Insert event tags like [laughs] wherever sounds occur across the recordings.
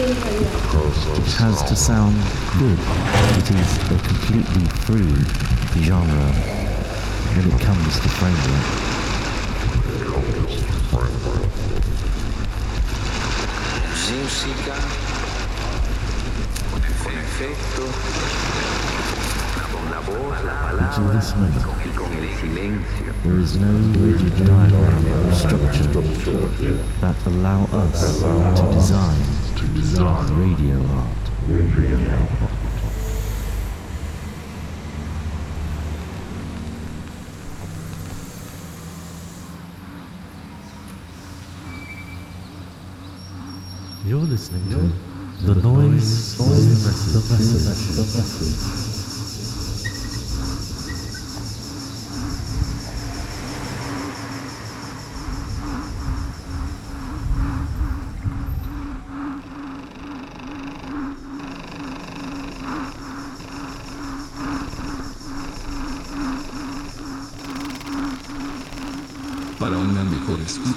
It has to sound good. It is a completely free genre when it comes to framework. Música, con efectos, con la voz, la Until palabra this moment, y con el silencio. there is no rigid diagram or structure that allow us to design to design Radio. Radio. You're listening to The Noise, the noise, the. The message. The message.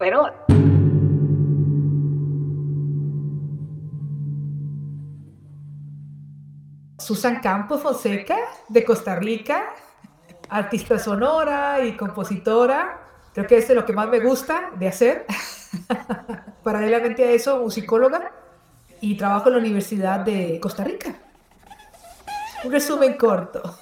Pero Susan Campos Fonseca, de Costa Rica, artista sonora y compositora. Creo que es lo que más me gusta de hacer. [laughs] Paralelamente a eso, musicóloga y trabajo en la Universidad de Costa Rica. Un resumen corto.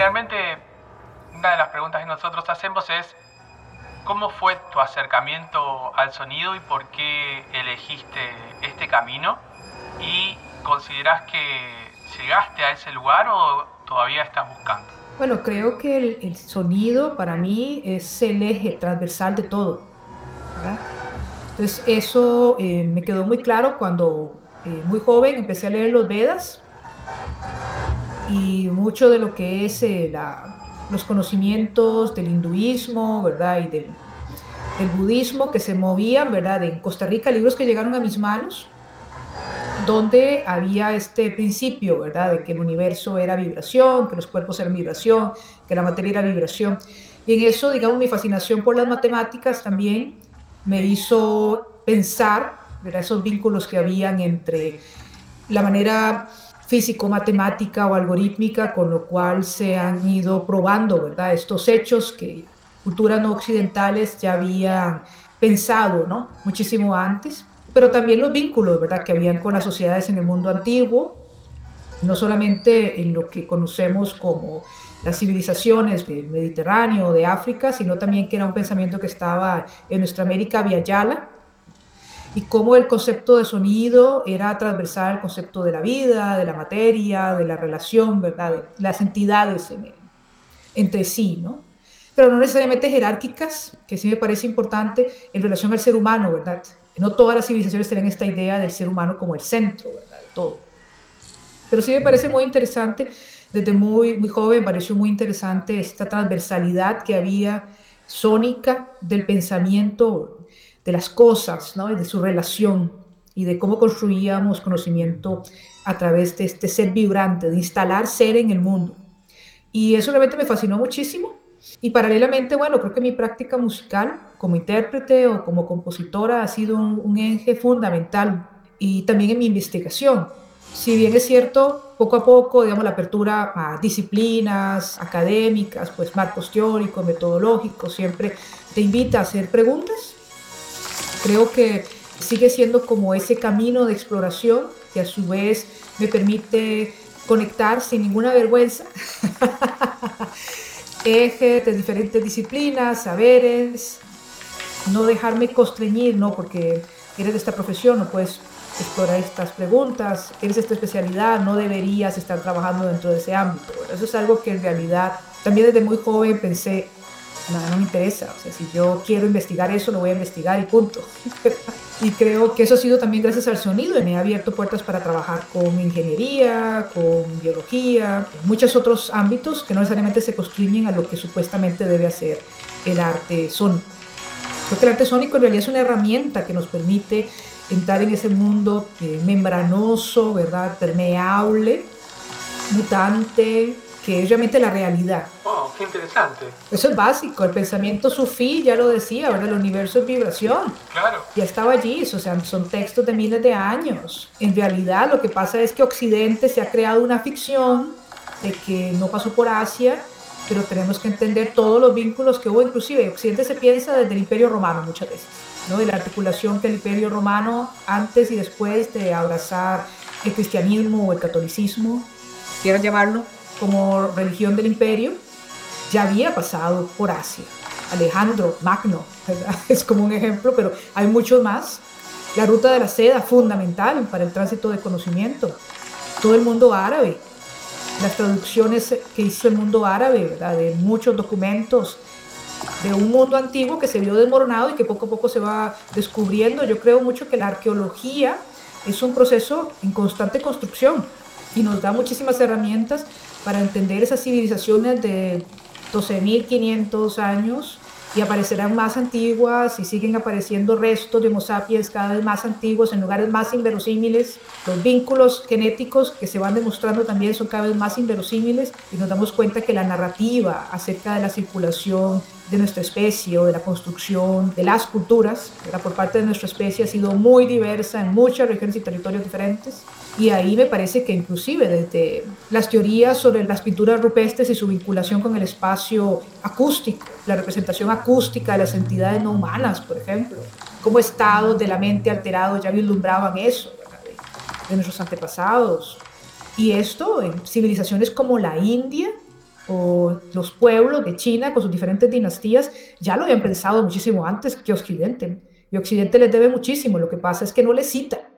Finalmente, una de las preguntas que nosotros hacemos es, ¿cómo fue tu acercamiento al sonido y por qué elegiste este camino? ¿Y consideras que llegaste a ese lugar o todavía estás buscando? Bueno, creo que el, el sonido para mí es el eje transversal de todo. ¿verdad? Entonces eso eh, me quedó muy claro cuando eh, muy joven empecé a leer los Vedas y mucho de lo que es eh, la- los conocimientos del hinduismo, ¿verdad? Y del, del budismo que se movían, ¿verdad? En Costa Rica, libros que llegaron a mis manos, donde había este principio, ¿verdad? De que el universo era vibración, que los cuerpos eran vibración, que la materia era vibración. Y en eso, digamos, mi fascinación por las matemáticas también me hizo pensar, ¿verdad? Esos vínculos que habían entre la manera físico-matemática o algorítmica con lo cual se han ido probando, ¿verdad? Estos hechos que culturas no occidentales ya habían pensado, ¿no? Muchísimo antes, pero también los vínculos, ¿verdad? Que habían con las sociedades en el mundo antiguo, no solamente en lo que conocemos como las civilizaciones del Mediterráneo, de África, sino también que era un pensamiento que estaba en nuestra América vía Yala, y cómo el concepto de sonido era transversal al concepto de la vida, de la materia, de la relación, ¿verdad? De las entidades en- entre sí, ¿no? Pero no necesariamente jerárquicas, que sí me parece importante en relación al ser humano, ¿verdad? No todas las civilizaciones tienen esta idea del ser humano como el centro, ¿verdad? De todo. Pero sí me parece muy interesante, desde muy, muy joven, me pareció muy interesante esta transversalidad que había sónica del pensamiento de las cosas, ¿no? Y de su relación y de cómo construíamos conocimiento a través de este ser vibrante, de instalar ser en el mundo. Y eso realmente me fascinó muchísimo. Y paralelamente, bueno, creo que mi práctica musical como intérprete o como compositora ha sido un, un eje fundamental y también en mi investigación. Si bien es cierto, poco a poco, digamos, la apertura a disciplinas académicas, pues marcos teóricos, metodológicos, siempre te invita a hacer preguntas. Creo que sigue siendo como ese camino de exploración que a su vez me permite conectar sin ninguna vergüenza [laughs] ejes de diferentes disciplinas, saberes, no dejarme constreñir, ¿no? Porque eres de esta profesión, no puedes explorar estas preguntas, tienes esta especialidad, no deberías estar trabajando dentro de ese ámbito. Eso es algo que en realidad también desde muy joven pensé, nada, no me interesa, o sea, si yo quiero investigar eso, lo voy a investigar y punto. [laughs] y creo que eso ha sido también gracias al sonido, me ha abierto puertas para trabajar con ingeniería, con biología, muchos otros ámbitos que no necesariamente se constriñen a lo que supuestamente debe hacer el arte sónico. Creo que el arte sónico en realidad es una herramienta que nos permite entrar en ese mundo eh, membranoso, ¿verdad? Permeable, mutante, que es realmente la realidad. ¡Wow! ¡Qué interesante! Eso es básico, el pensamiento sufí ya lo decía, ¿verdad? El universo es vibración, Claro. ya estaba allí, o sea, son textos de miles de años. En realidad lo que pasa es que Occidente se ha creado una ficción de que no pasó por Asia, pero tenemos que entender todos los vínculos que hubo, inclusive Occidente se piensa desde el Imperio Romano muchas veces, ¿no? De la articulación que el Imperio Romano antes y después de abrazar el cristianismo o el catolicismo, quieran llamarlo, como religión del imperio, ya había pasado por Asia. Alejandro Magno, ¿verdad? [laughs] es como un ejemplo, pero hay muchos más. La ruta de la seda, fundamental para el tránsito de conocimiento. Todo el mundo árabe, las traducciones que hizo el mundo árabe, ¿verdad? de muchos documentos de un mundo antiguo que se vio desmoronado y que poco a poco se va descubriendo. Yo creo mucho que la arqueología es un proceso en constante construcción y nos da muchísimas herramientas para entender esas civilizaciones de 12.500 años y aparecerán más antiguas y siguen apareciendo restos de Homo sapiens cada vez más antiguos en lugares más inverosímiles. Los vínculos genéticos que se van demostrando también son cada vez más inverosímiles y nos damos cuenta que la narrativa acerca de la circulación de nuestra especie o de la construcción de las culturas ¿verdad? por parte de nuestra especie ha sido muy diversa en muchas regiones y territorios diferentes. Y ahí me parece que inclusive desde las teorías sobre las pinturas rupestres y su vinculación con el espacio acústico, la representación acústica de las entidades no humanas, por ejemplo, como estados de la mente alterados ya vislumbraban eso de nuestros antepasados. Y esto en civilizaciones como la India o los pueblos de China con sus diferentes dinastías ya lo habían pensado muchísimo antes que Occidente. Y Occidente les debe muchísimo, lo que pasa es que no les cita.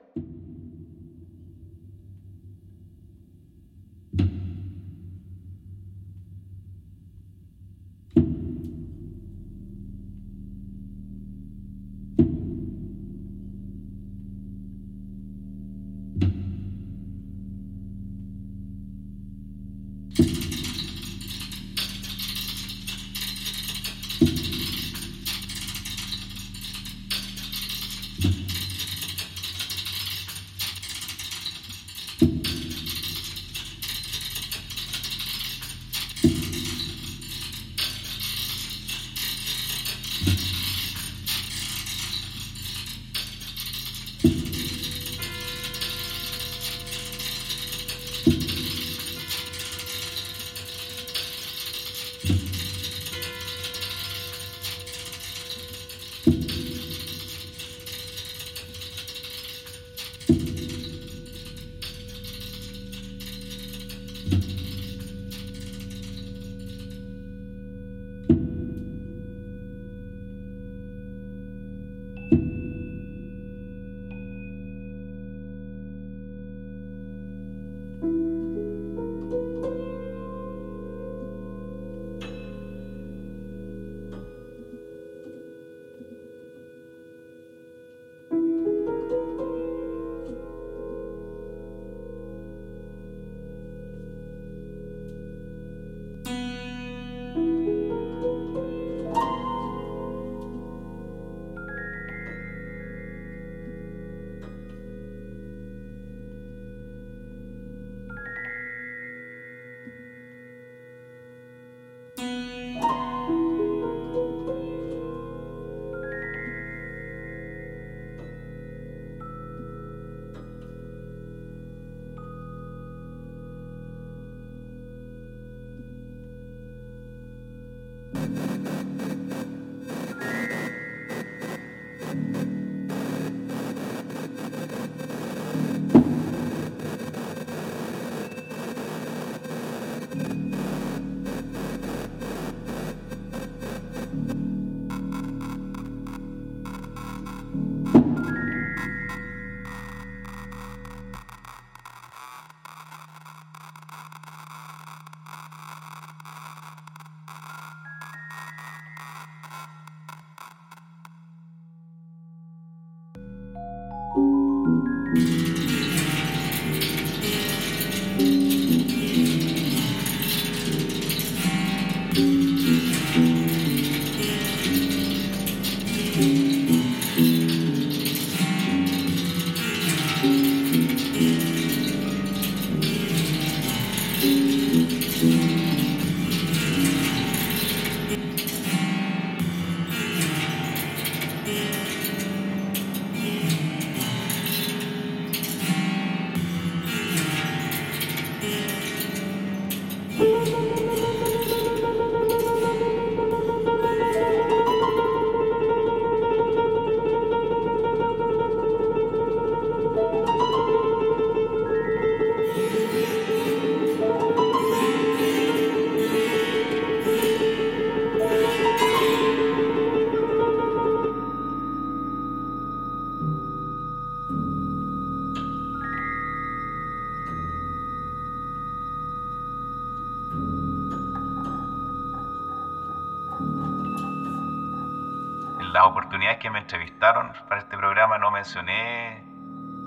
Que me entrevistaron para este programa no mencioné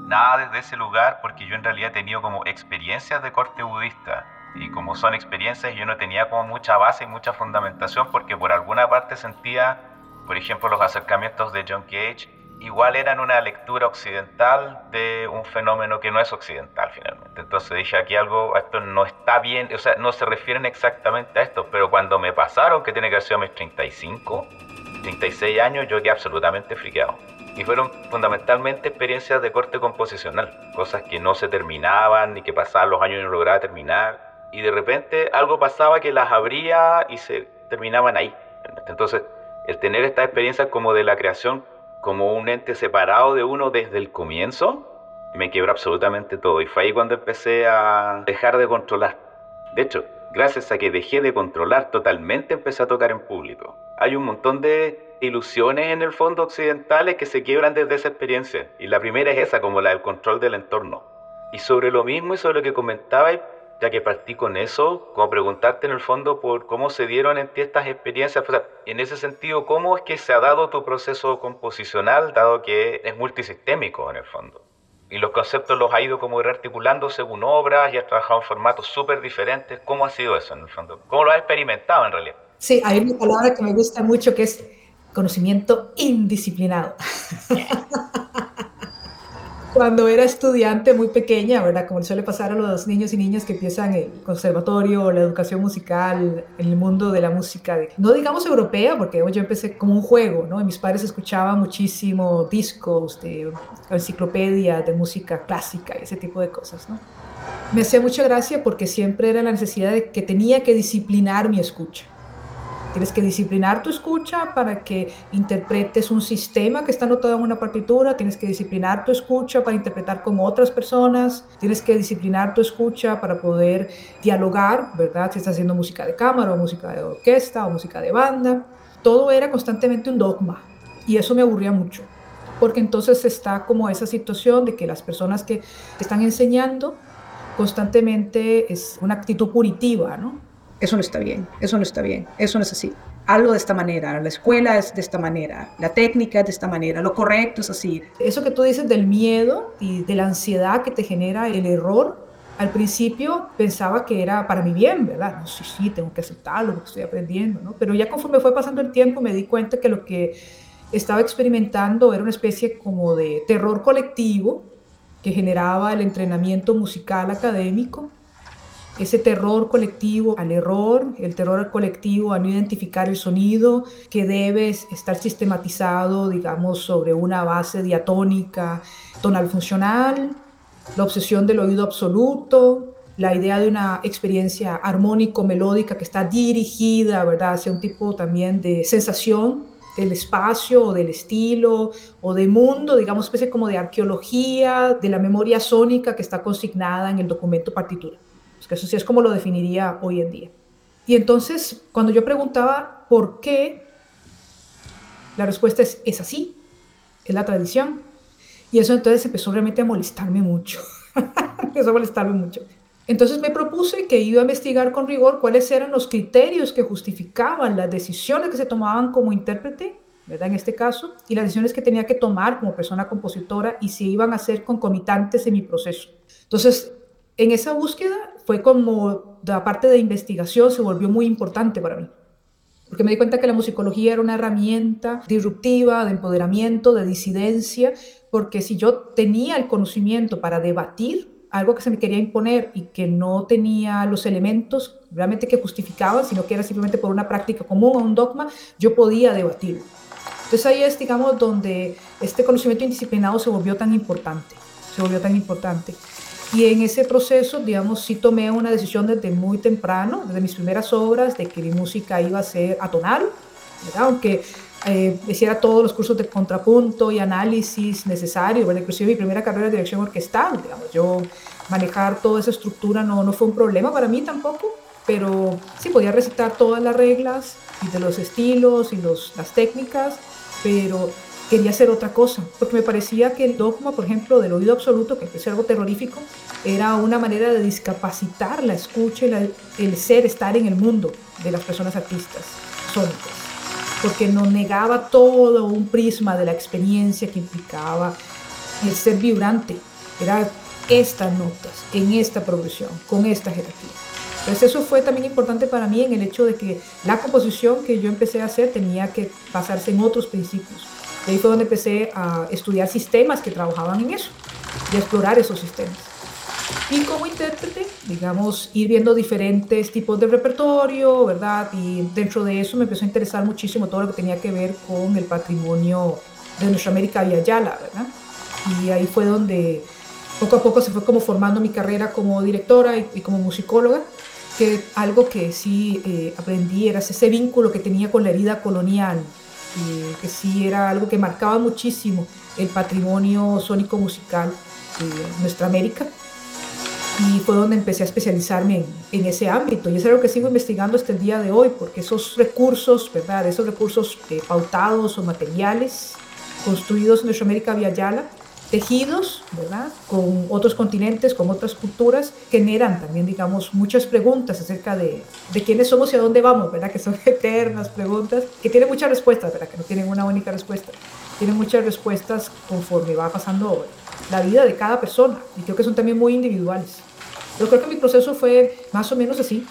nada desde ese lugar porque yo en realidad he tenido como experiencias de corte budista y como son experiencias yo no tenía como mucha base y mucha fundamentación porque por alguna parte sentía, por ejemplo, los acercamientos de John Cage igual eran una lectura occidental de un fenómeno que no es occidental finalmente. Entonces dije aquí algo, esto no está bien, o sea, no se refieren exactamente a esto, pero cuando me pasaron, que tiene que haber sido mis 35, 36 años, yo quedé absolutamente friqueado. Y fueron fundamentalmente experiencias de corte composicional, cosas que no se terminaban ni que pasaban los años y no lograba terminar. Y de repente algo pasaba que las abría y se terminaban ahí. Entonces, el tener esta experiencia como de la creación como un ente separado de uno desde el comienzo, me quebró absolutamente todo. Y fue ahí cuando empecé a dejar de controlar. De hecho, gracias a que dejé de controlar totalmente, empecé a tocar en público. Hay un montón de ilusiones en el fondo occidentales que se quiebran desde esa experiencia. Y la primera es esa, como la del control del entorno. Y sobre lo mismo y sobre lo que comentabais, ya que partí con eso, como preguntarte en el fondo por cómo se dieron en ti estas experiencias, en ese sentido, ¿cómo es que se ha dado tu proceso composicional, dado que es multisistémico en el fondo? Y los conceptos los ha ido como rearticulando según obras y has trabajado en formatos súper diferentes. ¿Cómo ha sido eso en el fondo? ¿Cómo lo has experimentado en realidad? Sí, hay una palabra que me gusta mucho que es conocimiento indisciplinado. [laughs] Cuando era estudiante muy pequeña, ¿verdad? Como suele pasar a los niños y niñas que empiezan el conservatorio o la educación musical en el mundo de la música, no digamos europea, porque yo empecé como un juego, ¿no? Mis padres escuchaban muchísimo discos, de enciclopedia de música clásica y ese tipo de cosas, ¿no? Me hacía mucha gracia porque siempre era la necesidad de que tenía que disciplinar mi escucha. Tienes que disciplinar tu escucha para que interpretes un sistema que está anotado en una partitura, tienes que disciplinar tu escucha para interpretar con otras personas, tienes que disciplinar tu escucha para poder dialogar, ¿verdad? Si estás haciendo música de cámara o música de orquesta o música de banda. Todo era constantemente un dogma y eso me aburría mucho porque entonces está como esa situación de que las personas que te están enseñando constantemente es una actitud punitiva, ¿no? Eso no está bien, eso no está bien, eso no es así. Algo de esta manera, la escuela es de esta manera, la técnica es de esta manera, lo correcto es así. Eso que tú dices del miedo y de la ansiedad que te genera el error, al principio pensaba que era para mi bien, ¿verdad? No, sí, sí, tengo que aceptarlo porque estoy aprendiendo, ¿no? Pero ya conforme fue pasando el tiempo me di cuenta que lo que estaba experimentando era una especie como de terror colectivo que generaba el entrenamiento musical académico ese terror colectivo al error, el terror colectivo a no identificar el sonido, que debe estar sistematizado, digamos, sobre una base diatónica, tonal funcional, la obsesión del oído absoluto, la idea de una experiencia armónico-melódica que está dirigida, ¿verdad?, hacia un tipo también de sensación del espacio o del estilo o de mundo, digamos, especie como de arqueología de la memoria sónica que está consignada en el documento partitura que eso sí es como lo definiría hoy en día. Y entonces, cuando yo preguntaba por qué, la respuesta es, es así, es la tradición. Y eso entonces empezó realmente a molestarme mucho, [laughs] empezó a molestarme mucho. Entonces me propuse que iba a investigar con rigor cuáles eran los criterios que justificaban las decisiones que se tomaban como intérprete, ¿verdad? En este caso, y las decisiones que tenía que tomar como persona compositora y si iban a ser concomitantes en mi proceso. Entonces, en esa búsqueda fue como la parte de investigación se volvió muy importante para mí. Porque me di cuenta que la musicología era una herramienta disruptiva, de empoderamiento, de disidencia, porque si yo tenía el conocimiento para debatir algo que se me quería imponer y que no tenía los elementos realmente que justificaban, sino que era simplemente por una práctica común o un dogma, yo podía debatirlo. Entonces ahí es, digamos, donde este conocimiento indisciplinado se volvió tan importante, se volvió tan importante. Y en ese proceso, digamos, sí tomé una decisión desde muy temprano, desde mis primeras obras, de que mi música iba a ser atonal, ¿verdad? aunque eh, hiciera todos los cursos de contrapunto y análisis necesarios, ¿verdad? inclusive mi primera carrera de dirección orquestal, digamos, yo manejar toda esa estructura no, no fue un problema para mí tampoco, pero sí podía recitar todas las reglas y de los estilos y los, las técnicas, pero quería hacer otra cosa, porque me parecía que el dogma, por ejemplo, del oído absoluto, que es algo terrorífico, era una manera de discapacitar la escucha y el ser, estar en el mundo de las personas artistas sónicas, porque nos negaba todo un prisma de la experiencia que implicaba el ser vibrante, era estas notas, en esta progresión, con esta jerarquía. Entonces eso fue también importante para mí en el hecho de que la composición que yo empecé a hacer tenía que basarse en otros principios y ahí fue donde empecé a estudiar sistemas que trabajaban en eso y a explorar esos sistemas. Y como intérprete, digamos, ir viendo diferentes tipos de repertorio, ¿verdad? Y dentro de eso me empezó a interesar muchísimo todo lo que tenía que ver con el patrimonio de nuestra América y Ayala, ¿verdad? Y ahí fue donde poco a poco se fue como formando mi carrera como directora y, como musicóloga, que algo que sí eh, aprendí era ese vínculo que tenía con la herida colonial, que sí era algo que marcaba muchísimo el patrimonio sónico musical de nuestra América. y fue donde empecé a especializarme en, ese ámbito. Y es algo que sigo investigando hasta el día de hoy, porque esos recursos, ¿verdad? Esos recursos eh, pautados o materiales construidos en América vía Yala, tejidos, ¿verdad? Con otros continentes, con otras culturas, generan también, digamos, muchas preguntas acerca de, de quiénes somos y a dónde vamos, ¿verdad? Que son [laughs] eternas preguntas, que tienen muchas respuestas, ¿verdad? Que no tienen una única respuesta. Tienen muchas respuestas conforme va pasando la vida de cada persona y creo que son también muy individuales. Yo creo que mi proceso fue más o menos así,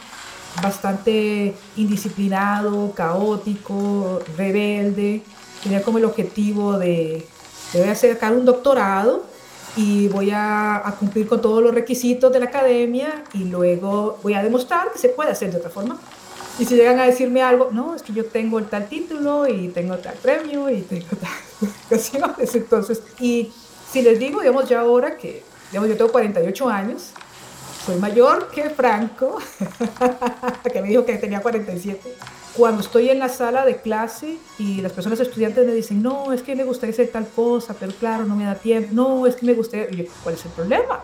bastante indisciplinado, caótico, rebelde. Tenía como el objetivo de, de voy a sacar un doctorado y voy a, a, cumplir con todos los requisitos de la academia y luego voy a demostrar que se puede hacer de otra forma. Y si llegan a decirme algo, no, es que yo tengo el tal título y tengo tal premio y tengo tal [laughs] entonces, y si les digo, digamos, ya ahora que, digamos, yo tengo 48 años, soy mayor que Franco, [laughs] que me dijo que tenía 47. Cuando estoy en la sala de clase y las personas estudiantes me dicen, no, es que me gustaría hacer tal cosa, pero claro, no me da tiempo, no, es que me gustaría, yo, ¿cuál es el problema?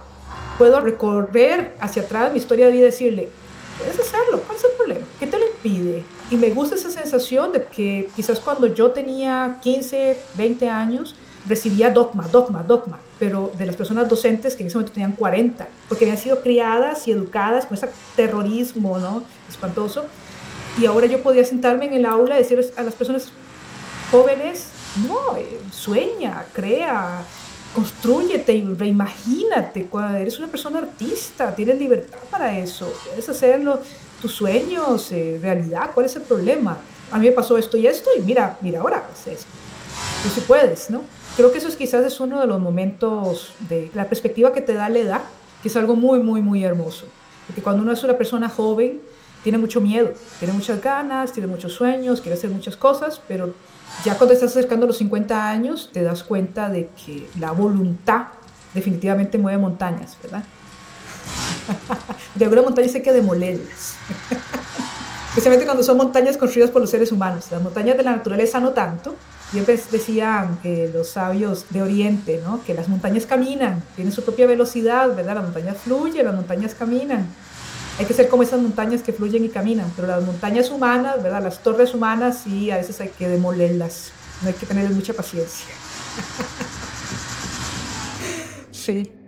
Puedo recorrer hacia atrás mi historia de vida y decirle, puedes hacerlo, ¿cuál es el problema? ¿Qué te lo impide? Y me gusta esa sensación de que quizás cuando yo tenía 15, 20 años, recibía dogma, dogma, dogma, pero de las personas docentes que en ese momento tenían 40, porque habían sido criadas y educadas con ese terrorismo ¿no? espantoso. Y ahora yo podía sentarme en el aula y decir a las personas jóvenes, no, eh, sueña, crea, construyete, reimagínate, eres una persona artista, tienes libertad para eso, puedes hacerlo, tus sueños, eh, realidad, ¿cuál es el problema? A mí me pasó esto y esto y mira, mira ahora, es. Tú sí puedes, ¿no? Creo que eso es, quizás es uno de los momentos de la perspectiva que te da la edad, que es algo muy, muy, muy hermoso. Porque cuando uno es una persona joven, tiene mucho miedo, tiene muchas ganas, tiene muchos sueños, quiere hacer muchas cosas, pero ya cuando estás acercando a los 50 años, te das cuenta de que la voluntad definitivamente mueve montañas, ¿verdad? [laughs] de alguna montaña hay que demolerlas. [laughs] Especialmente cuando son montañas construidas por los seres humanos. Las montañas de la naturaleza no tanto, Siempre decían eh, los sabios de Oriente, ¿no? Que las montañas caminan, tienen su propia velocidad, ¿verdad? Las montañas fluyen, las montañas caminan. Hay que ser como esas montañas que fluyen y caminan, pero las montañas humanas, ¿verdad? Las torres humanas, sí, a veces hay que demolerlas. No hay que tener mucha paciencia. [laughs] sí.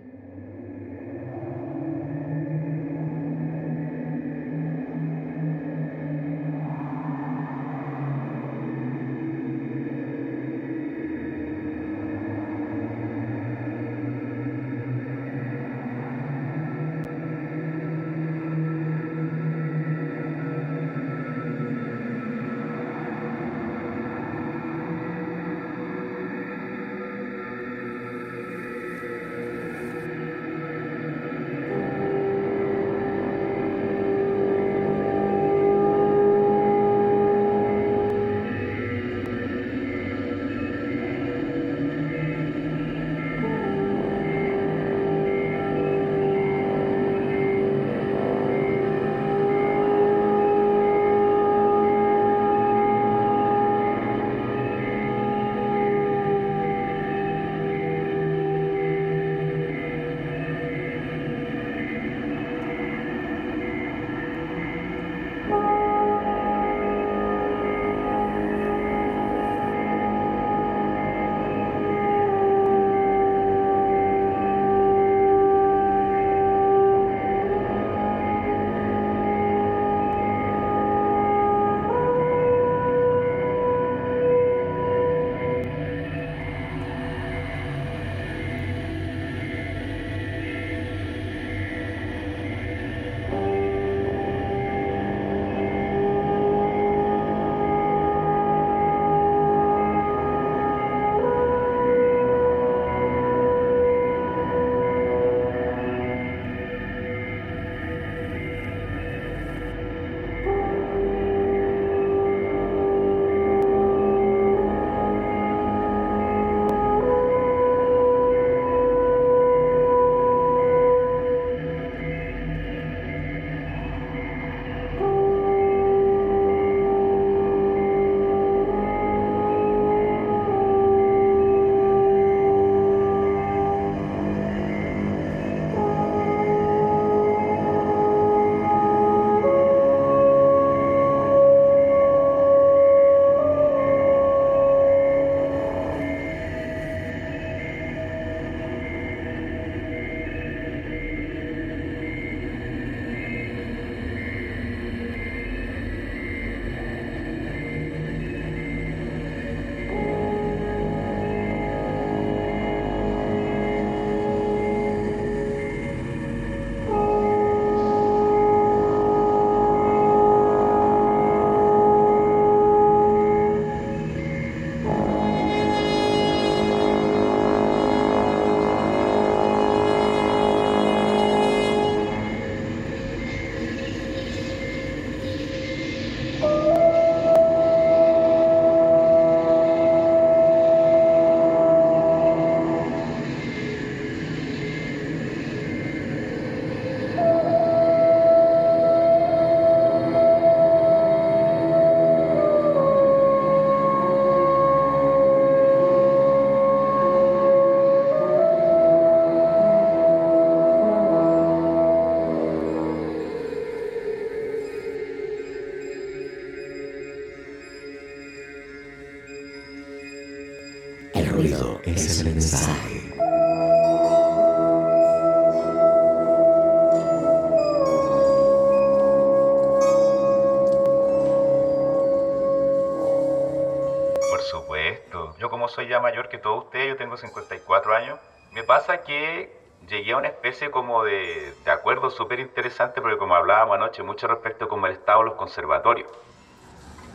Tengo 54 años, me pasa que llegué a una especie como de, de acuerdo súper interesante, porque como hablábamos anoche, mucho respecto como el estado de los conservatorios.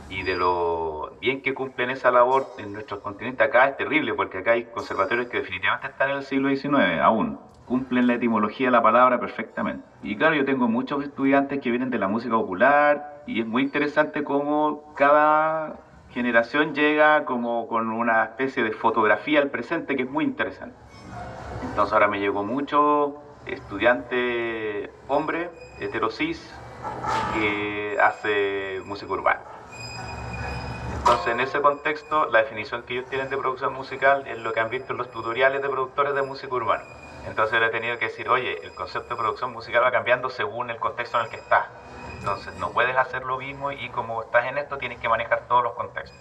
Y de lo bien que cumplen esa labor en nuestros continentes acá es terrible, porque acá hay conservatorios que definitivamente están en el siglo XIX aún. Cumplen la etimología de la palabra perfectamente. Y claro, yo tengo muchos estudiantes que vienen de la música popular y es muy interesante cómo cada generación llega como con una especie de fotografía al presente que es muy interesante. Entonces ahora me llegó mucho estudiante hombre, heterosis, que hace música urbana. Entonces en ese contexto la definición que ellos tienen de producción musical es lo que han visto en los tutoriales de productores de música urbana. Entonces le he tenido que decir, oye, el concepto de producción musical va cambiando según el contexto en el que estás. Entonces no puedes hacer lo mismo y como estás en esto tienes que manejar todos los contextos.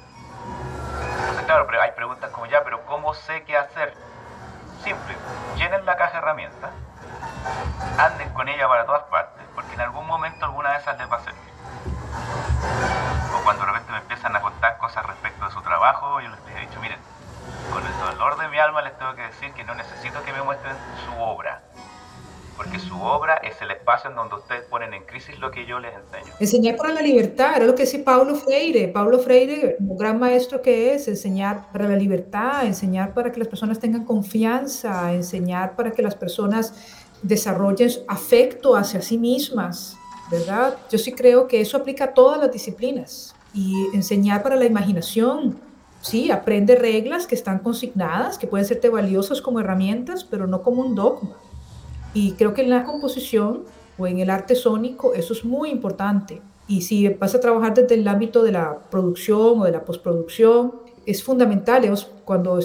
Entonces claro, pero hay preguntas como ya, pero ¿cómo sé qué hacer? Simple, llenen la caja de herramientas, anden con ella para todas partes, porque en algún momento alguna de esas les va a servir. O cuando de repente me empiezan a contar cosas respecto de su trabajo, yo les he dicho, miren, con el dolor de mi alma les tengo que decir que no necesito que me muestren su obra, porque su obra es el espacio en donde ustedes ponen en crisis lo que yo les enseño. Enseñar para la libertad, era lo que decía Paulo Freire. Paulo Freire, un gran maestro que es, enseñar para la libertad, enseñar para que las personas tengan confianza, enseñar para que las personas desarrollen afecto hacia sí mismas, ¿verdad? Yo sí creo que eso aplica a todas las disciplinas y enseñar para la imaginación. Sí, aprende reglas que están consignadas, que pueden serte valiosas como herramientas, pero no como un dogma. Y creo que en la composición o en el arte sónico eso es muy importante. Y si vas a trabajar desde el ámbito de la producción o de la postproducción, es fundamental. Cuando,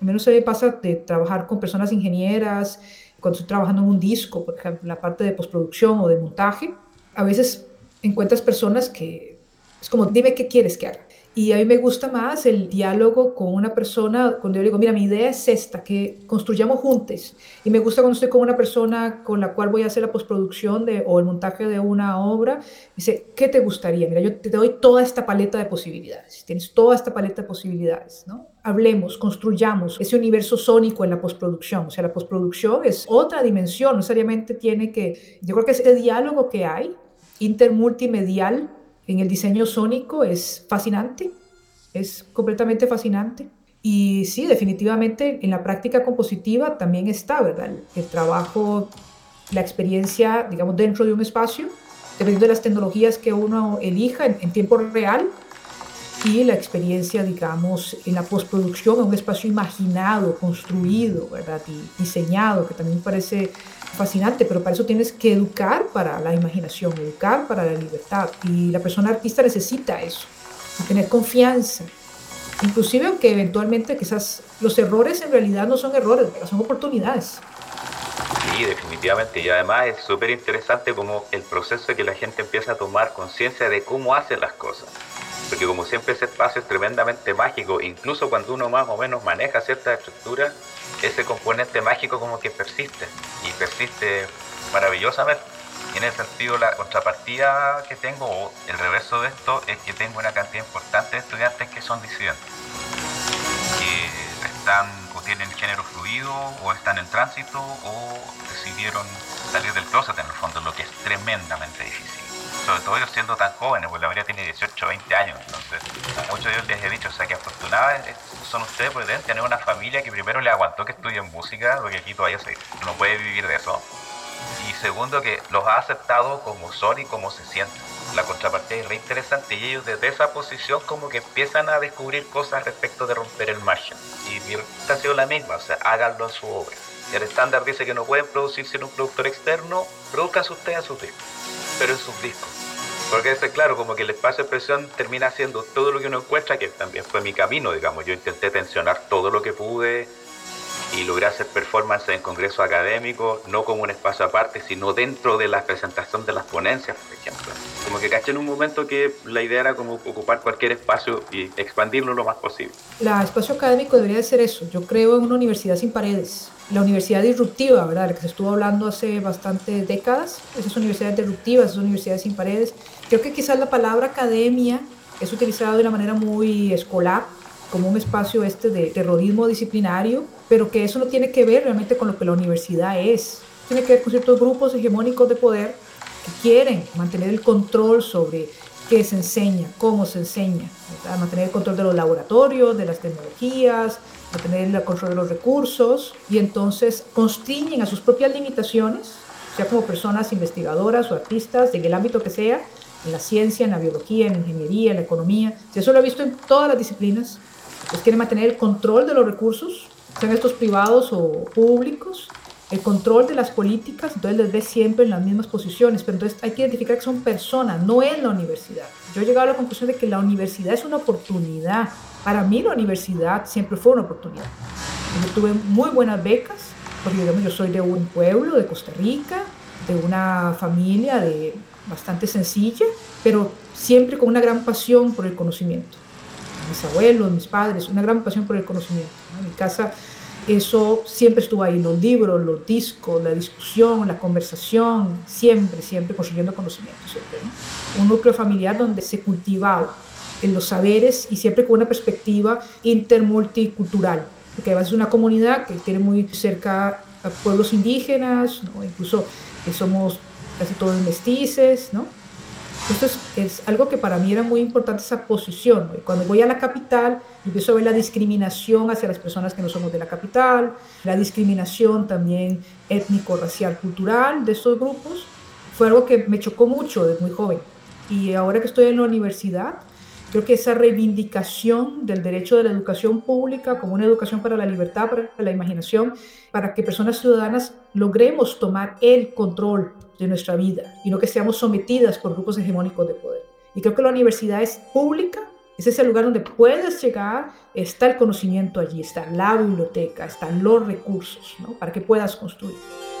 menos se pasa de trabajar con personas ingenieras, cuando estoy trabajando en un disco, por ejemplo, en la parte de postproducción o de montaje, a veces encuentras personas que es como, dime qué quieres que haga. Y a mí me gusta más el diálogo con una persona, cuando yo digo, mira, mi idea es esta, que construyamos juntos. Y me gusta cuando estoy con una persona con la cual voy a hacer la postproducción de, o el montaje de una obra. Dice, ¿qué te gustaría? Mira, yo te doy toda esta paleta de posibilidades. Tienes toda esta paleta de posibilidades, ¿no? Hablemos, construyamos ese universo sónico en la postproducción. O sea, la postproducción es otra dimensión, no necesariamente tiene que... Yo creo que ese diálogo que hay, intermultimedial, en el diseño sónico es fascinante, es completamente fascinante. Y sí, definitivamente en la práctica compositiva también está, ¿verdad? El, trabajo, la experiencia, digamos, dentro de un espacio, dependiendo de las tecnologías que uno elija en, en tiempo real, y la experiencia, digamos, en la postproducción, en un espacio imaginado, construido, ¿verdad? Y diseñado, que también parece fascinante, pero para eso tienes que educar para la imaginación, educar para la libertad. Y la persona artista necesita eso, tener confianza. Inclusive aunque eventualmente quizás los errores en realidad no son errores, son oportunidades. Sí, definitivamente. Y además es súper interesante como el proceso de que la gente empieza a tomar conciencia de cómo hacen las cosas. Porque como siempre ese espacio es tremendamente mágico, incluso cuando uno más o menos maneja ciertas estructuras, ese componente mágico como que persiste y persiste maravillosamente. En ese sentido la contrapartida que tengo, o el reverso de esto, es que tengo una cantidad importante de estudiantes que son disidentes, que están o tienen género fluido o están en tránsito o decidieron salir del closet en el fondo, lo que es tremendamente difícil sobre todo ellos siendo tan jóvenes, porque la mayoría tiene 18, 20 años, entonces a muchos de ellos les he dicho, o sea, que afortunados son ustedes deben tener una familia que primero le aguantó que estudien música, porque aquí todavía se, no puede vivir de eso, y segundo que los ha aceptado como son y como se sienten. La contraparte es re interesante y ellos desde esa posición como que empiezan a descubrir cosas respecto de romper el margen. Y mi respuesta ha sido la misma, o sea, háganlo en su obra. El estándar dice que no pueden producir sin un productor externo, produzcan ustedes sus discos, pero en sus discos. Porque es claro, como que el espacio de expresión termina siendo todo lo que uno encuentra, que también fue mi camino, digamos. Yo intenté tensionar todo lo que pude y logré hacer performance en congresos académicos, no como un espacio aparte, sino dentro de la presentación de las ponencias, por ejemplo. Como que caché en un momento que la idea era como ocupar cualquier espacio y expandirlo lo más posible. La espacio académico debería de ser eso. Yo creo en una universidad sin paredes. La universidad disruptiva, ¿verdad? De la que se estuvo hablando hace bastantes décadas. Esas universidades disruptivas, esas universidades sin paredes. Creo que quizás la palabra academia es utilizada de una manera muy escolar, como un espacio este de terrorismo disciplinario, pero que eso no tiene que ver realmente con lo que la universidad es. Tiene que ver con ciertos grupos hegemónicos de poder que quieren mantener el control sobre qué se enseña, cómo se enseña, ¿verdad? mantener el control de los laboratorios, de las tecnologías, mantener el control de los recursos y entonces constriñen a sus propias limitaciones, sea como personas investigadoras o artistas, en el ámbito que sea, en la ciencia, en la biología, en la ingeniería, en la economía. Eso lo he visto en todas las disciplinas, pues quieren mantener el control de los recursos, sean estos privados o públicos, el control de las políticas, entonces les ve siempre en las mismas posiciones, pero entonces hay que identificar que son personas, no es la universidad. Yo he llegado a la conclusión de que la universidad es una oportunidad. Para mí la universidad siempre fue una oportunidad. Yo tuve muy buenas becas, porque digamos, yo soy de un pueblo, de Costa Rica, de una familia de bastante sencilla, pero siempre con una gran pasión por el conocimiento. Mis abuelos, mis padres, una gran pasión por el conocimiento. En mi casa eso siempre estuvo ahí, los libros, los discos, la discusión, la conversación, siempre, siempre construyendo conocimiento. Siempre, Un núcleo familiar donde se cultivaba en los saberes y siempre con una perspectiva intermulticultural, porque además es una comunidad que tiene muy cerca a pueblos indígenas, ¿no? incluso que somos casi todos mestices, ¿no? Esto es, algo que para mí era muy importante, esa posición. Cuando voy a la capital, empiezo a ver la discriminación hacia las personas que no somos de la capital, la discriminación también étnico, racial, cultural de estos grupos. Fue algo que me chocó mucho desde muy joven. Y ahora que estoy en la universidad, creo que esa reivindicación del derecho de la educación pública como una educación para la libertad, para la imaginación, para que personas ciudadanas logremos tomar el control de nuestra vida y no que seamos sometidas por grupos hegemónicos de poder. Y creo que la universidad es pública, es ese lugar donde puedes llegar, está el conocimiento allí, está la biblioteca, están los recursos, ¿no? Para que puedas construir.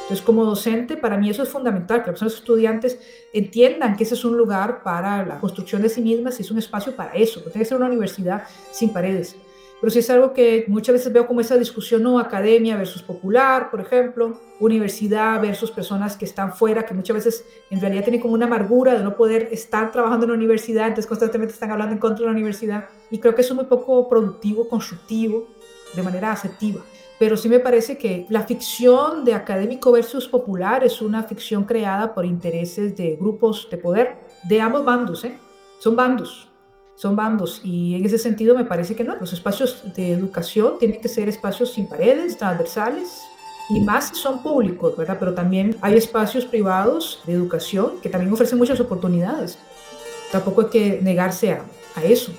Entonces, como docente, para mí eso es fundamental, que los estudiantes entiendan que ese es un lugar para la construcción de sí mismas y es un espacio para eso, que tiene que ser una universidad sin paredes. Pero sí es algo que muchas veces veo como esa discusión, no academia versus popular, por ejemplo, universidad versus personas que están fuera, que muchas veces en realidad tienen como una amargura de no poder estar trabajando en la universidad, entonces constantemente están hablando en contra de la universidad. Y creo que eso es muy poco productivo, constructivo, de manera asertiva. Pero sí me parece que la ficción de académico versus popular es una ficción creada por intereses de grupos de poder de ambos bandos, ¿eh? Son bandos, son bandos y en ese sentido me parece que no. Los espacios de educación tienen que ser espacios sin paredes, transversales y más son públicos, ¿verdad? Pero también hay espacios privados de educación que también ofrecen muchas oportunidades. Tampoco hay que negarse a, a eso.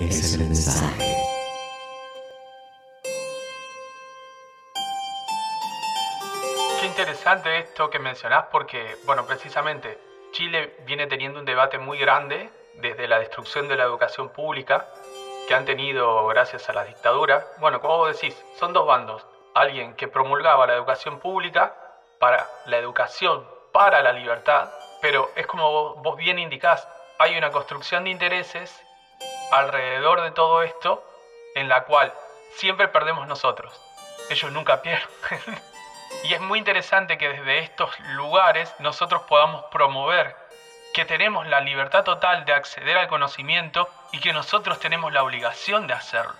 Es el mensaje. Qué interesante esto que mencionás porque, bueno, precisamente Chile viene teniendo un debate muy grande desde la destrucción de la educación pública que han tenido gracias a la dictadura. Bueno, como vos decís, son dos bandos. Alguien que promulgaba la educación pública para la educación, para la libertad, pero es como vos, vos bien indicás, hay una construcción de intereses alrededor de todo esto en la cual siempre perdemos nosotros. Ellos nunca pierden. [laughs] y es muy interesante que desde estos lugares nosotros podamos promover que tenemos la libertad total de acceder al conocimiento y que nosotros tenemos la obligación de hacerlo.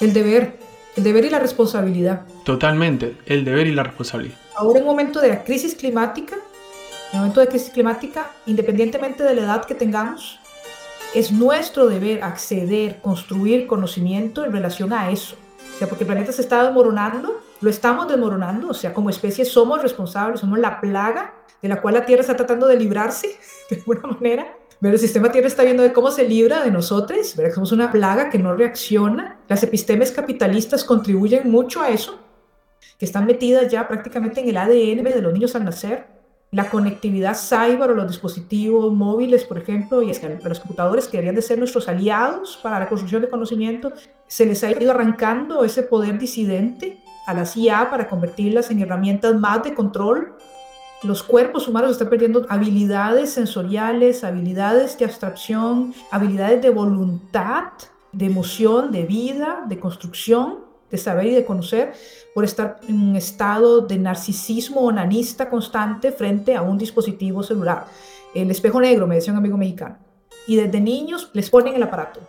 El deber, el deber y la responsabilidad. Totalmente, el deber y la responsabilidad. Ahora en momento de crisis climática, en momento de crisis climática, independientemente de la edad que tengamos, es nuestro deber acceder, construir conocimiento en relación a eso. O sea, porque el planeta se está desmoronando, lo estamos desmoronando, o sea, como especie somos responsables, somos la plaga de la cual la Tierra está tratando de librarse [laughs] de alguna manera. Pero el sistema Tierra está viendo cómo se libra de nosotros, ¿verdad? somos una plaga que no reacciona. Las epistemes capitalistas contribuyen mucho a eso, que están metidas ya prácticamente en el ADN de los niños al nacer. La conectividad cyber o los dispositivos móviles, por ejemplo, y es que los computadores que deberían de ser nuestros aliados para la construcción de conocimiento, se les ha ido arrancando ese poder disidente a la CIA para convertirlas en herramientas más de control. Los cuerpos humanos están perdiendo habilidades sensoriales, habilidades de abstracción, habilidades de voluntad, de emoción, de vida, de construcción, de saber y de conocer, por estar en un estado de narcisismo onanista constante frente a un dispositivo celular. El espejo negro, me decía un amigo mexicano. Y desde niños les ponen el aparato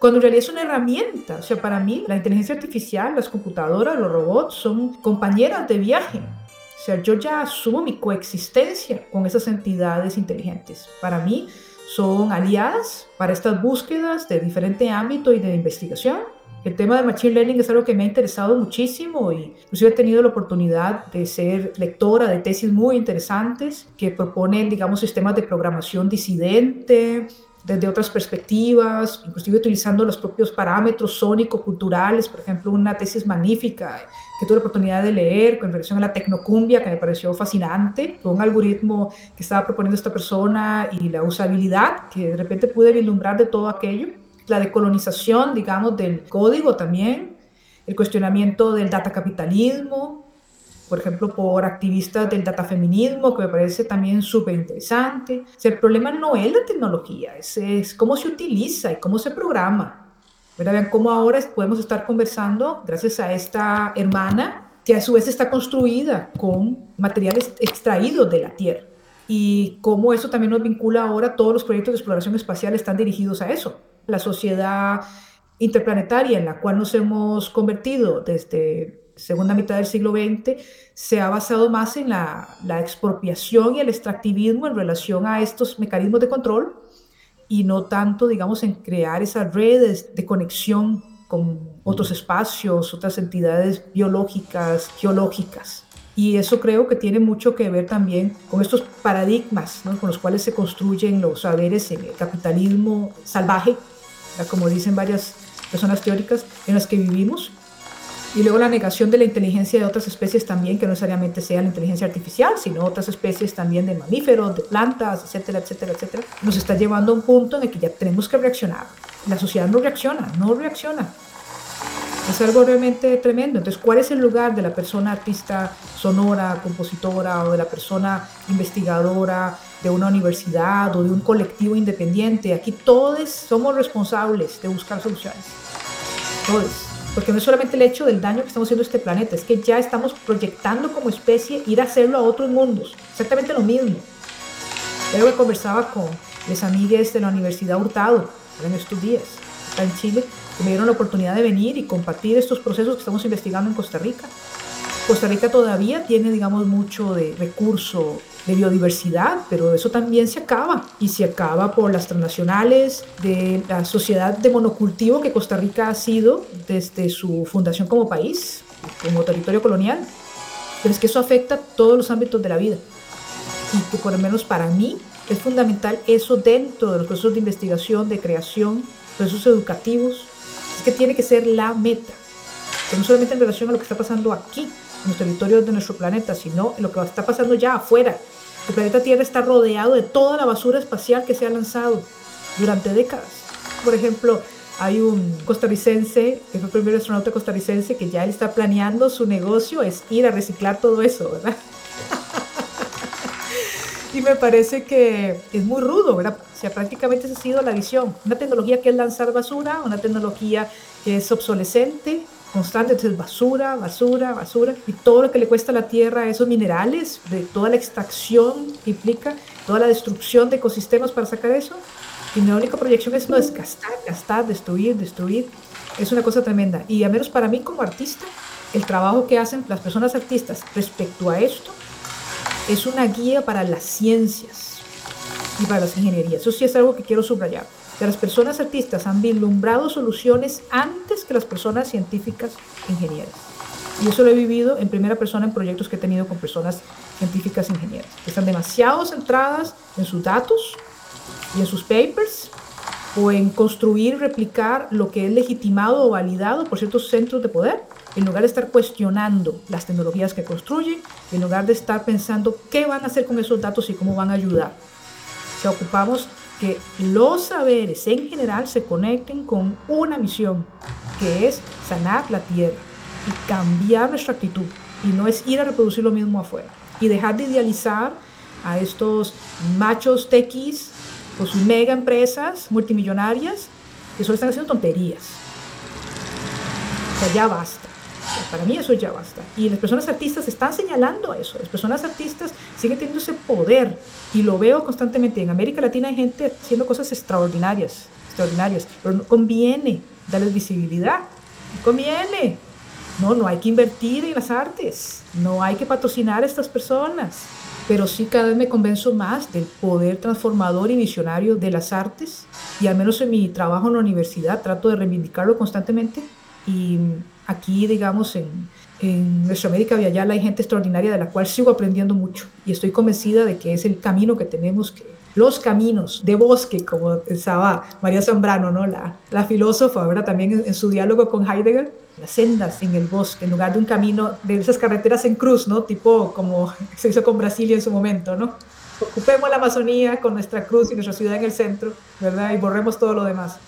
cuando en realidad es una herramienta. O sea, para mí la inteligencia artificial, las computadoras, los robots son compañeras de viaje. O sea, yo ya asumo mi coexistencia con esas entidades inteligentes. Para mí son aliadas para estas búsquedas de diferente ámbito y de investigación. El tema de Machine Learning es algo que me ha interesado muchísimo y inclusive he tenido la oportunidad de ser lectora de tesis muy interesantes que proponen, digamos, sistemas de programación disidente, desde otras perspectivas, inclusive utilizando los propios parámetros sónico-culturales, por ejemplo, una tesis magnífica que tuve la oportunidad de leer con relación a la tecnocumbia, que me pareció fascinante, con un algoritmo que estaba proponiendo esta persona y la usabilidad que de repente pude vislumbrar de todo aquello, la decolonización, digamos, del código también, el cuestionamiento del data capitalismo, por ejemplo, por activistas del datafeminismo, que me parece también súper interesante. O sea, el problema no es la tecnología, es, es, cómo se utiliza y cómo se programa. Vean cómo ahora podemos estar conversando gracias a esta hermana que a su vez está construida con materiales extraídos de la Tierra. Y cómo eso también nos vincula ahora, todos los proyectos de exploración espacial están dirigidos a eso. La sociedad interplanetaria en la cual nos hemos convertido desde segunda mitad del siglo XX se ha basado más en la, la, expropiación y el extractivismo en relación a estos mecanismos de control y no tanto, digamos, en crear esas redes de conexión con otros espacios, otras entidades biológicas, geológicas. Y eso creo que tiene mucho que ver también con estos paradigmas ¿no? con los cuales se construyen los saberes en el capitalismo salvaje, como dicen varias personas teóricas en las que vivimos, y luego la negación de la inteligencia de otras especies también, que no necesariamente sea la inteligencia artificial, sino otras especies también de mamíferos, de plantas, etcétera, etcétera, etcétera, nos está llevando a un punto en el que ya tenemos que reaccionar. La sociedad no reacciona, no reacciona. Es algo realmente tremendo. Entonces, ¿cuál es el lugar de la persona artista sonora, compositora o de la persona investigadora de una universidad o de un colectivo independiente? Aquí todos somos responsables de buscar soluciones. Todos. Porque no es solamente el hecho del daño que estamos haciendo a este planeta, es que ya estamos proyectando como especie ir a hacerlo a otros mundos. Exactamente lo mismo. Yo que conversaba con mis amigues de la Universidad Hurtado en estos días, acá en Chile, que me dieron la oportunidad de venir y compartir estos procesos que estamos investigando en Costa Rica. Costa Rica todavía tiene, digamos, mucho de recurso de biodiversidad, pero eso también se acaba y se acaba por las transnacionales de la sociedad de monocultivo que Costa Rica ha sido desde su fundación como país, como territorio colonial. Pero es que eso afecta todos los ámbitos de la vida y que por lo menos para mí es fundamental eso dentro de los procesos de investigación, de creación procesos educativos, es que tiene que ser la meta, no solamente en relación a lo que está pasando aquí, en los territorios de nuestro planeta, sino en lo que está pasando ya afuera. El planeta Tierra está rodeado de toda la basura espacial que se ha lanzado durante décadas. Por ejemplo, hay un costarricense, que fue el primer astronauta costarricense, que ya está planeando su negocio, es ir a reciclar todo eso, ¿verdad? [laughs] y me parece que es muy rudo, ¿verdad? O sea, prácticamente esa ha sido la visión. Una tecnología que es lanzar basura, una tecnología que es obsolescente, constante, entonces basura, basura, basura, y todo lo que le cuesta a la tierra esos minerales, de toda la extracción que implica, toda la destrucción de ecosistemas para sacar eso, y mi única proyección es no es gastar, gastar, destruir, destruir, es una cosa tremenda, y al menos para mí como artista, el trabajo que hacen las personas artistas respecto a esto es una guía para las ciencias y para las ingenierías, eso sí es algo que quiero subrayar las personas artistas han vislumbrado soluciones antes que las personas científicas e ingenieras. Y eso lo he vivido en primera persona en proyectos que he tenido con personas científicas e ingenieras. están demasiado centradas en sus datos y en sus papers o en construir, replicar lo que es legitimado o validado por ciertos centros de poder, en lugar de estar cuestionando las tecnologías que construyen, en lugar de estar pensando qué van a hacer con esos datos y cómo van a ayudar. O sea, ocupamos que los saberes en general se conecten con una misión, que es sanar la tierra y cambiar nuestra actitud. Y no es ir a reproducir lo mismo afuera. Y dejar de idealizar a estos machos tequis sus mega empresas multimillonarias que solo están haciendo tonterías. O sea, ya basta. Para mí eso ya basta. Y las personas artistas están señalando eso. Las personas artistas siguen teniendo ese poder y lo veo constantemente. En América Latina hay gente haciendo cosas extraordinarias, extraordinarias, pero no conviene darles visibilidad. conviene. No, no hay que invertir en las artes. No hay que patrocinar a estas personas. Pero sí cada vez me convenzo más del poder transformador y visionario de las artes. Y al menos en mi trabajo en la universidad trato de reivindicarlo constantemente. Y aquí, digamos, en, en nuestra América Viayala hay gente extraordinaria de la cual sigo aprendiendo mucho y estoy convencida de que es el camino que tenemos que los caminos de bosque, como pensaba María Zambrano, ¿no? la, la filósofa, ahora también en, su diálogo con Heidegger, las sendas en el bosque, en lugar de un camino de esas carreteras en cruz, ¿no? tipo como [laughs] se hizo con Brasilia en su momento. ¿no? Ocupemos la Amazonía con nuestra cruz y nuestra ciudad en el centro, ¿verdad? y borremos todo lo demás.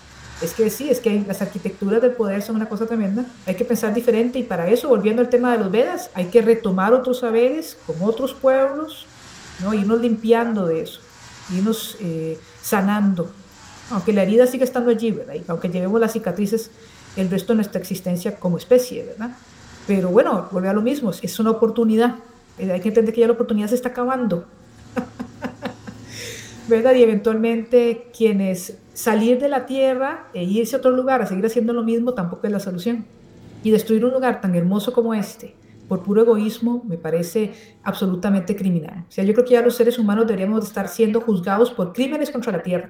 Es que sí, es que las arquitecturas del poder son una cosa tremenda. Hay que pensar diferente y para eso, volviendo al tema de los Vedas, hay que retomar otros saberes con otros pueblos, ¿no? irnos limpiando de eso, irnos eh, sanando. Aunque la herida sigue estando allí, ¿verdad? aunque llevemos las cicatrices el resto de nuestra existencia como especie, ¿verdad? Pero bueno, vuelve a lo mismo, es una oportunidad. Eh, hay que entender que ya la oportunidad se está acabando. [laughs] ¿verdad? Y eventualmente quienes salir de la tierra e irse a otro lugar a seguir haciendo lo mismo tampoco es la solución. Y destruir un lugar tan hermoso como este por puro egoísmo me parece absolutamente criminal. O sea, yo creo que ya los seres humanos deberíamos estar siendo juzgados por crímenes contra la tierra.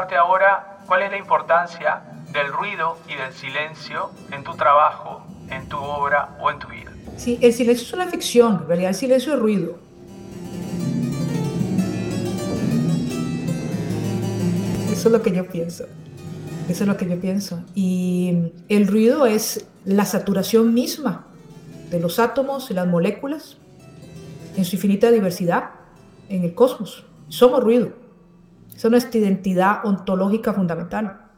Preguntarte ahora cuál es la importancia del ruido y del silencio en tu trabajo, en tu obra o en tu vida. Sí, el silencio es una ficción, en realidad el silencio es ruido. Eso es lo que yo pienso. Eso es lo que yo pienso. Y el ruido es la saturación misma de los átomos y las moléculas en su infinita diversidad en el cosmos. Somos ruido. Esa es nuestra identidad ontológica fundamental.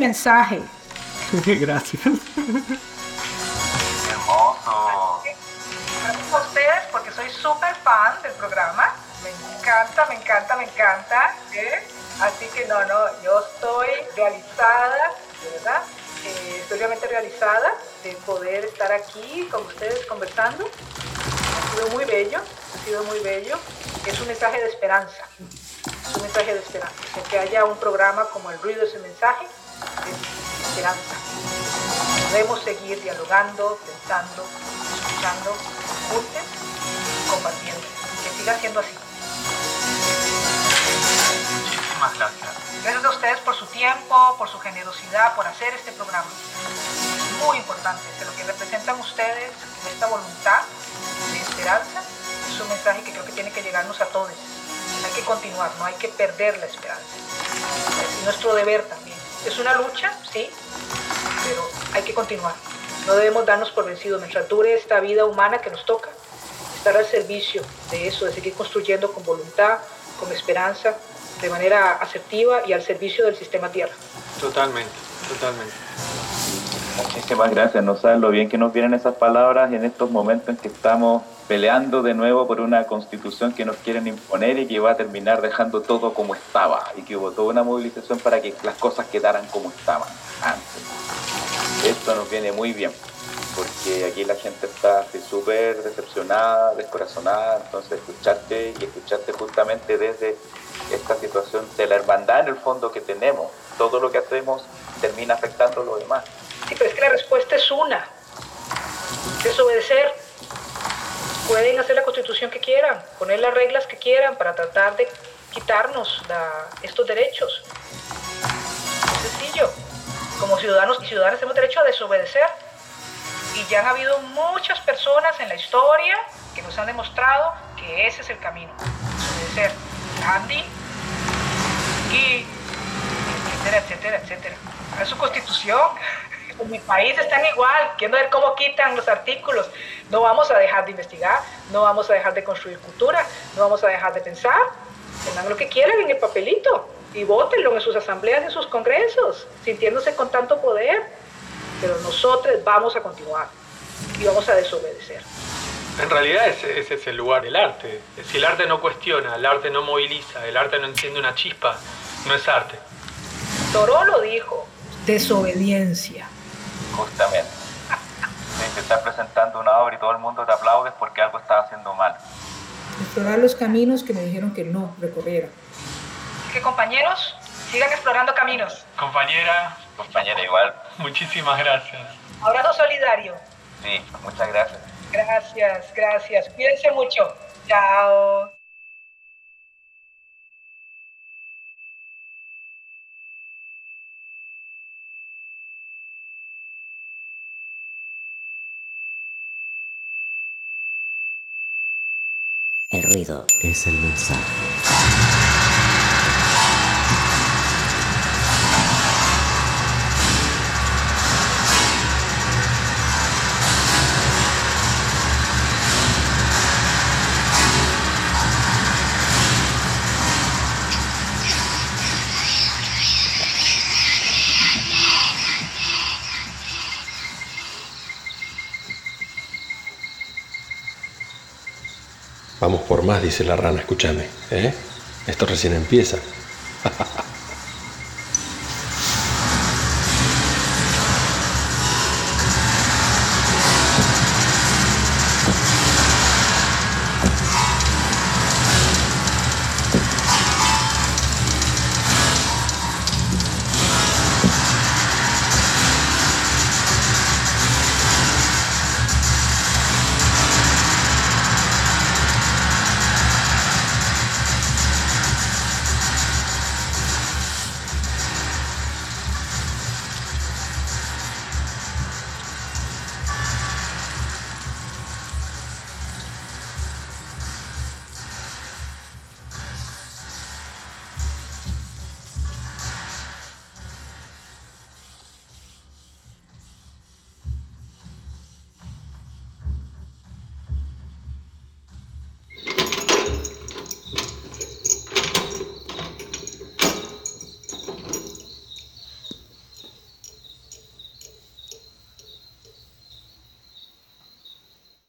Mensaje. [laughs] Gracias. Hermoso. Gracias a ustedes porque soy súper fan del programa. Me encanta, me encanta, me encanta. ¿eh? Así que no, no, yo estoy realizada, verdad. Eh, estoy realmente realizada de poder estar aquí con ustedes conversando. Ha sido muy bello, ha sido muy bello. Es un mensaje de esperanza. Es un mensaje de esperanza. El que haya un programa como El Ruido es el mensaje es esperanza. Debemos seguir dialogando, pensando, escuchando, juntos y compartiendo. Que siga siendo así. Muchísimas gracias. Gracias a ustedes por su tiempo, por su generosidad, por hacer este programa. Es muy importante que lo que representan ustedes, esta voluntad de esperanza, es un mensaje que creo que tiene que llegarnos a todos. Hay que continuar, no hay que perder la esperanza. Es nuestro deber también. Es una lucha, sí, pero hay que continuar. No debemos darnos por vencidos mientras dure esta vida humana que nos toca. Estar al servicio de eso, de seguir construyendo con voluntad, con esperanza, de manera asertiva y al servicio del sistema Tierra. Totalmente, totalmente. Muchísimas gracias. No saben lo bien que nos vienen esas palabras en estos momentos en que estamos peleando de nuevo por una constitución que nos quieren imponer y que va a terminar dejando todo como estaba y que hubo toda una movilización para que las cosas quedaran como estaban antes. Esto nos viene muy bien porque aquí la gente está súper decepcionada, descorazonada, entonces escucharte y escucharte justamente desde esta situación de la hermandad en el fondo que tenemos, todo lo que hacemos termina afectando a los demás. Sí, pero es que la respuesta es una. Desobedecer. Pueden hacer la constitución que quieran, poner las reglas que quieran para tratar de quitarnos la- estos derechos. Es sencillo. Como ciudadanos y ciudadanas tenemos derecho a desobedecer. Y ya han habido muchas personas en la historia que nos han demostrado que ese es el camino. Desobedecer. Gandhi, y etcétera, etcétera, etcétera. Es su constitución. En mi país están igual, quiero ver cómo quitan los artículos. No vamos a dejar de investigar, no vamos a dejar de construir cultura, no vamos a dejar de pensar. Pongan lo que quieran en el papelito y votenlo en sus asambleas y en sus congresos, sintiéndose con tanto poder. Pero nosotros vamos a continuar y vamos a desobedecer. En realidad ese, ese es el lugar del arte. Si el arte no cuestiona, el arte no moviliza, el arte no enciende una chispa, no es arte. Thoreau lo dijo, desobediencia. Justamente. Tienes que estar presentando una obra y todo el mundo te aplaude porque algo estás haciendo mal. Explorar los caminos que me dijeron que no recorriera. Que compañeros, sigan explorando caminos. Compañera, compañera igual. Muchísimas gracias. Abrazo solidario. Sí, muchas gracias. Gracias, gracias. Cuídense mucho. Chao. Es el mensaje. Más, dice la rana, escúchame. ¿eh? Esto recién empieza. [laughs]